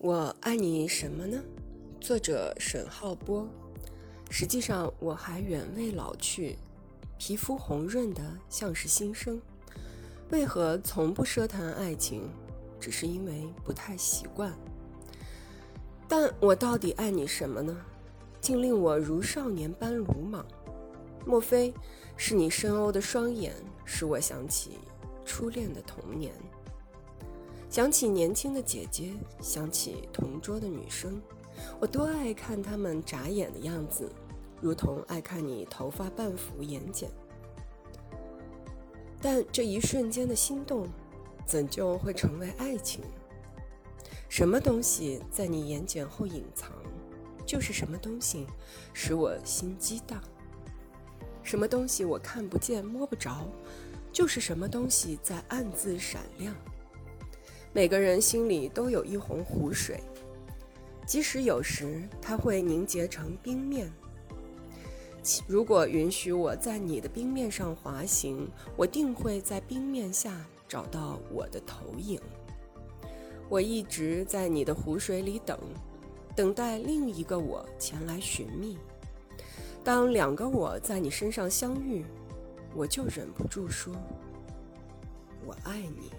我爱你什么呢？作者沈浩波。实际上我还远未老去，皮肤红润的像是新生。为何从不奢谈爱情？只是因为不太习惯。但我到底爱你什么呢？竟令我如少年般鲁莽？莫非是你深欧的双眼，使我想起初恋的童年？想起年轻的姐姐，想起同桌的女生，我多爱看她们眨眼的样子，如同爱看你头发半幅眼睑。但这一瞬间的心动，怎就会成为爱情？什么东西在你眼睑后隐藏，就是什么东西使我心激荡。什么东西我看不见摸不着，就是什么东西在暗自闪亮。每个人心里都有一泓湖水，即使有时它会凝结成冰面。如果允许我在你的冰面上滑行，我定会在冰面下找到我的投影。我一直在你的湖水里等，等待另一个我前来寻觅。当两个我在你身上相遇，我就忍不住说：“我爱你。”